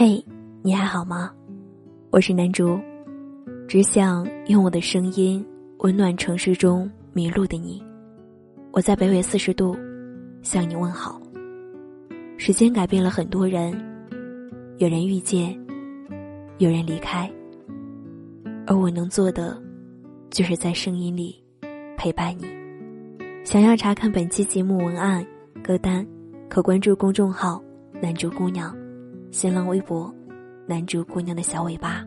嘿，你还好吗？我是南竹，只想用我的声音温暖城市中迷路的你。我在北纬四十度向你问好。时间改变了很多人，有人遇见，有人离开，而我能做的，就是在声音里陪伴你。想要查看本期节目文案、歌单，可关注公众号“南竹姑娘”。新浪微博，男主姑娘的小尾巴。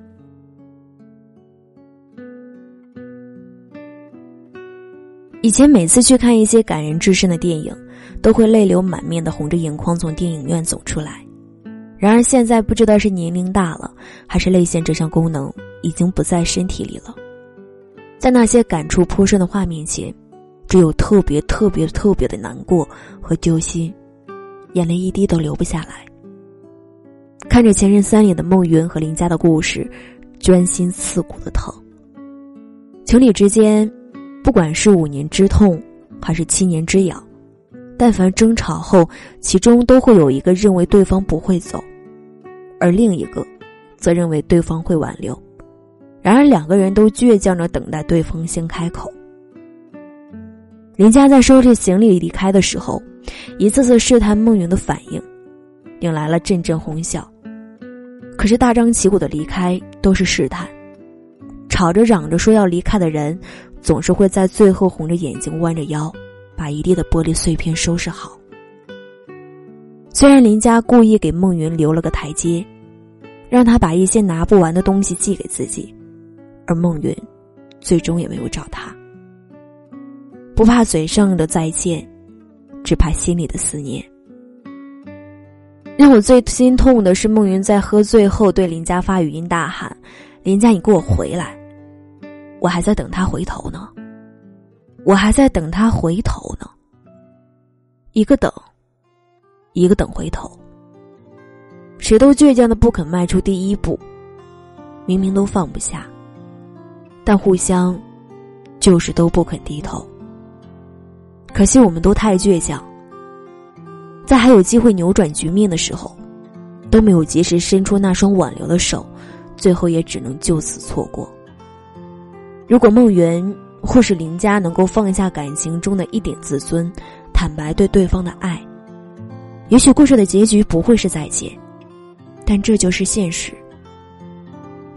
以前每次去看一些感人至深的电影，都会泪流满面的红着眼眶从电影院走出来。然而现在不知道是年龄大了，还是泪腺这项功能已经不在身体里了，在那些感触颇深的画面前，只有特别特别特别的难过和揪心，眼泪一滴都流不下来。看着《前任三》里的孟云和林佳的故事，钻心刺骨的疼。情侣之间，不管是五年之痛，还是七年之痒，但凡争吵后，其中都会有一个认为对方不会走，而另一个，则认为对方会挽留。然而两个人都倔强着等待对方先开口。林佳在收拾行李离开的时候，一次次试探孟云的反应，引来了阵阵哄笑。可是大张旗鼓的离开都是试探，吵着嚷着说要离开的人，总是会在最后红着眼睛弯着腰，把一地的玻璃碎片收拾好。虽然林家故意给孟云留了个台阶，让他把一些拿不完的东西寄给自己，而孟云，最终也没有找他。不怕嘴上的再见，只怕心里的思念。让我最心痛的是，孟云在喝醉后对林佳发语音大喊：“林佳，你给我回来！我还在等他回头呢，我还在等他回头呢。”一个等，一个等回头，谁都倔强的不肯迈出第一步，明明都放不下，但互相就是都不肯低头。可惜我们都太倔强。在还有机会扭转局面的时候，都没有及时伸出那双挽留的手，最后也只能就此错过。如果孟云或是林佳能够放下感情中的一点自尊，坦白对对方的爱，也许故事的结局不会是再见，但这就是现实。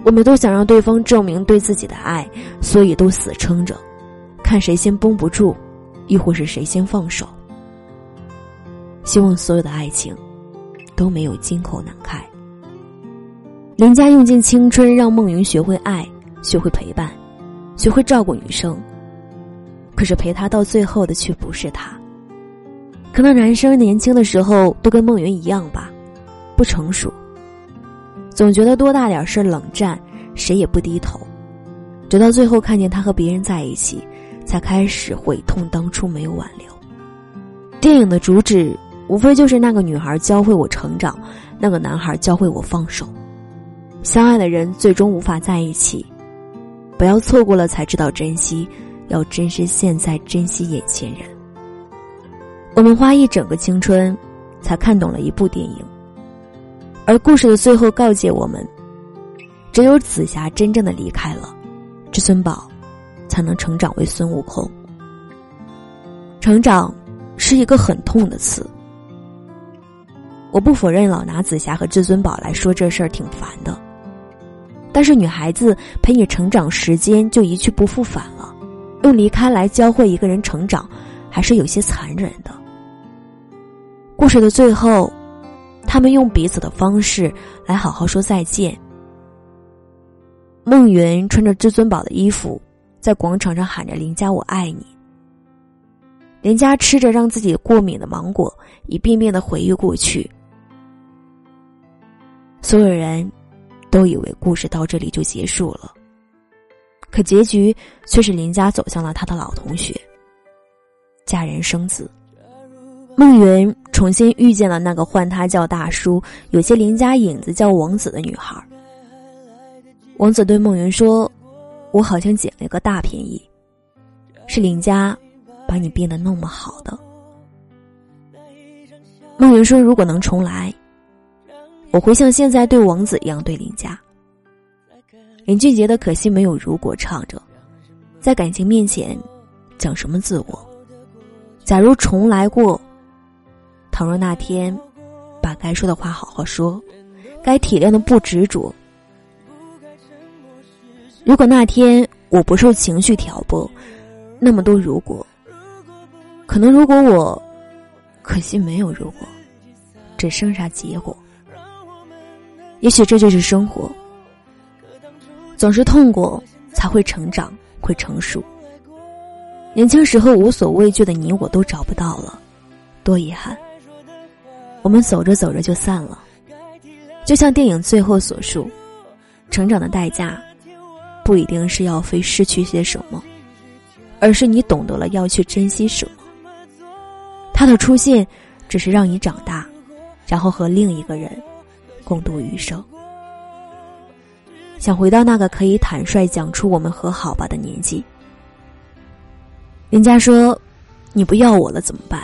我们都想让对方证明对自己的爱，所以都死撑着，看谁先绷不住，亦或是谁先放手。希望所有的爱情都没有金口难开。林佳用尽青春让孟云学会爱，学会陪伴，学会照顾女生。可是陪她到最后的却不是他。可能男生年轻的时候都跟孟云一样吧，不成熟，总觉得多大点事冷战，谁也不低头。直到最后看见他和别人在一起，才开始悔痛当初没有挽留。电影的主旨。无非就是那个女孩教会我成长，那个男孩教会我放手。相爱的人最终无法在一起，不要错过了才知道珍惜，要珍惜现在，珍惜眼前人。我们花一整个青春，才看懂了一部电影，而故事的最后告诫我们：只有紫霞真正的离开了，至尊宝，才能成长为孙悟空。成长，是一个很痛的词。我不否认老拿紫霞和至尊宝来说这事儿挺烦的，但是女孩子陪你成长时间就一去不复返了，用离开来教会一个人成长，还是有些残忍的。故事的最后，他们用彼此的方式来好好说再见。孟云穿着至尊宝的衣服，在广场上喊着“林家我爱你”。林家吃着让自己过敏的芒果，一遍遍的回忆过去。所有人都以为故事到这里就结束了，可结局却是林家走向了他的老同学，嫁人生子。孟云重新遇见了那个唤他叫大叔、有些邻家影子叫王子的女孩。王子对孟云说：“我好像捡了个大便宜，是林家把你变得那么好的。”孟云说：“如果能重来。”我会像现在对王子一样对林佳。林俊杰的《可惜没有如果》唱着，在感情面前，讲什么自我？假如重来过，倘若那天，把该说的话好好说，该体谅的不执着。如果那天我不受情绪挑拨，那么多如果，可能如果我，可惜没有如果，只剩下结果。也许这就是生活，总是痛过才会成长，会成熟。年轻时候无所畏惧的你，我都找不到了，多遗憾。我们走着走着就散了，就像电影最后所述，成长的代价，不一定是要非失去些什么，而是你懂得了要去珍惜什么。他的出现，只是让你长大，然后和另一个人。共度余生，想回到那个可以坦率讲出“我们和好吧”的年纪。林佳说：“你不要我了怎么办？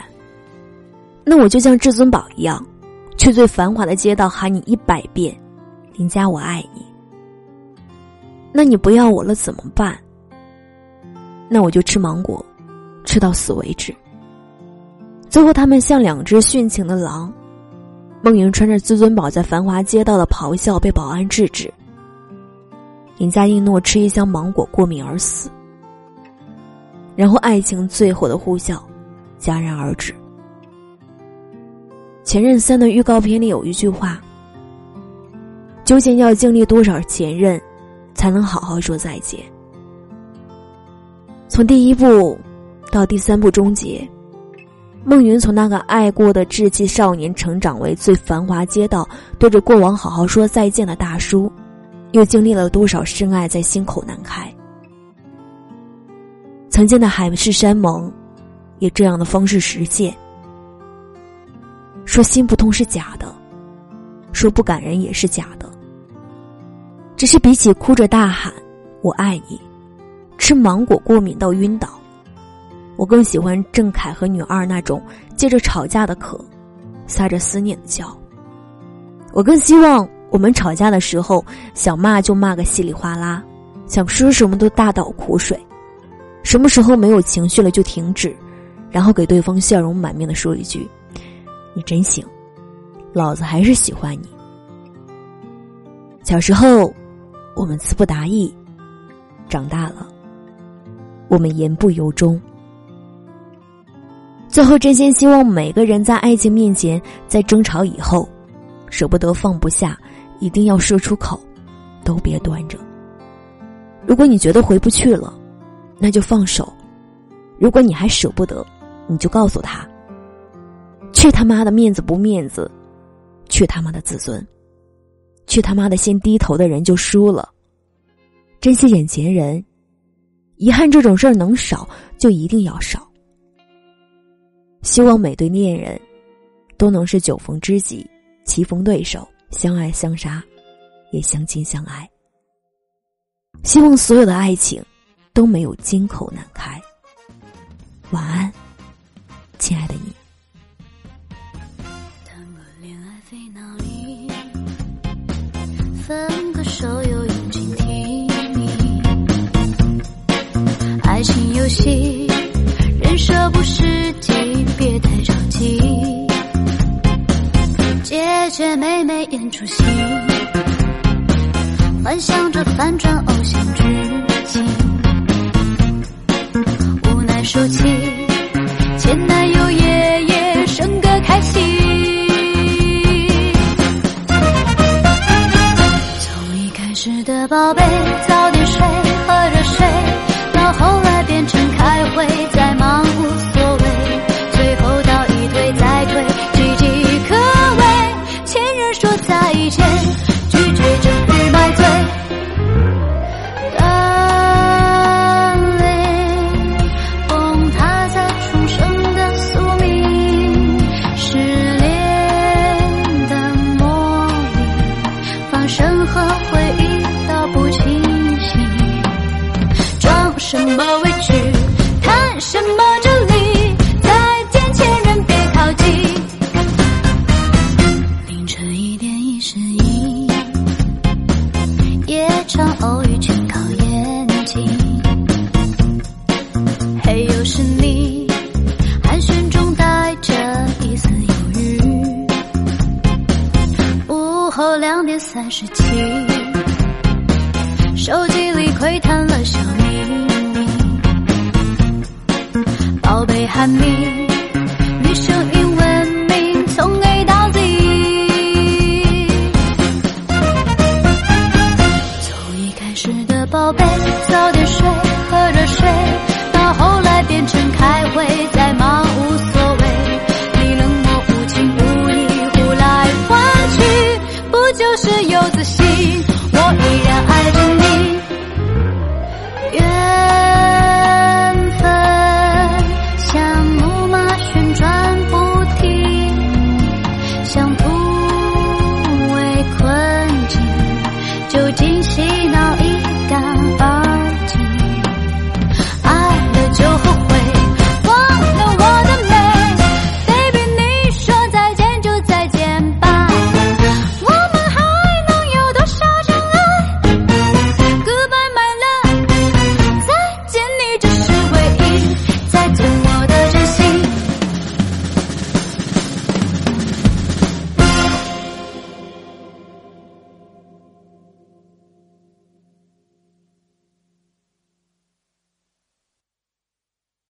那我就像至尊宝一样，去最繁华的街道喊你一百遍，林佳我爱你。那你不要我了怎么办？那我就吃芒果，吃到死为止。最后，他们像两只殉情的狼。”孟云穿着至尊宝在繁华街道的咆哮，被保安制止。林佳因诺吃一箱芒果过敏而死，然后爱情最后的呼啸戛然而止。前任三的预告片里有一句话：“究竟要经历多少前任，才能好好说再见？”从第一部到第三部终结。孟云从那个爱过的稚气少年，成长为最繁华街道对着过往好好说再见的大叔，又经历了多少深爱在心口难开？曾经的海誓山盟，以这样的方式实现。说心不痛是假的，说不感人也是假的。只是比起哭着大喊“我爱你”，吃芒果过敏到晕倒。我更喜欢郑恺和女二那种借着吵架的渴，撒着思念的娇。我更希望我们吵架的时候，想骂就骂个稀里哗啦，想说什么都大倒苦水，什么时候没有情绪了就停止，然后给对方笑容满面的说一句：“你真行，老子还是喜欢你。”小时候，我们词不达意；长大了，我们言不由衷。最后，真心希望每个人在爱情面前，在争吵以后，舍不得放不下，一定要说出口，都别端着。如果你觉得回不去了，那就放手；如果你还舍不得，你就告诉他：去他妈的面子不面子，去他妈的自尊，去他妈的先低头的人就输了。珍惜眼前人，遗憾这种事儿能少就一定要少。希望每对恋人，都能是酒逢知己、棋逢对手，相爱相杀，也相亲相爱。希望所有的爱情，都没有金口难开。晚安，亲爱的你。谈过恋爱费脑力，分个手又用尽体力，爱情游戏。人设不姐姐妹妹演出戏，幻想着反转偶像剧。什么委屈谈什么真理再见前人别靠近。凌晨一点一十一夜场偶遇全靠眼睛嘿又是你寒暄中带着一丝犹豫。午后两点三十七手机里窥探了小叛逆，女生以文明从 A 到 Z。从一开始的宝贝，早点睡，喝热水，到后来变成开会再忙。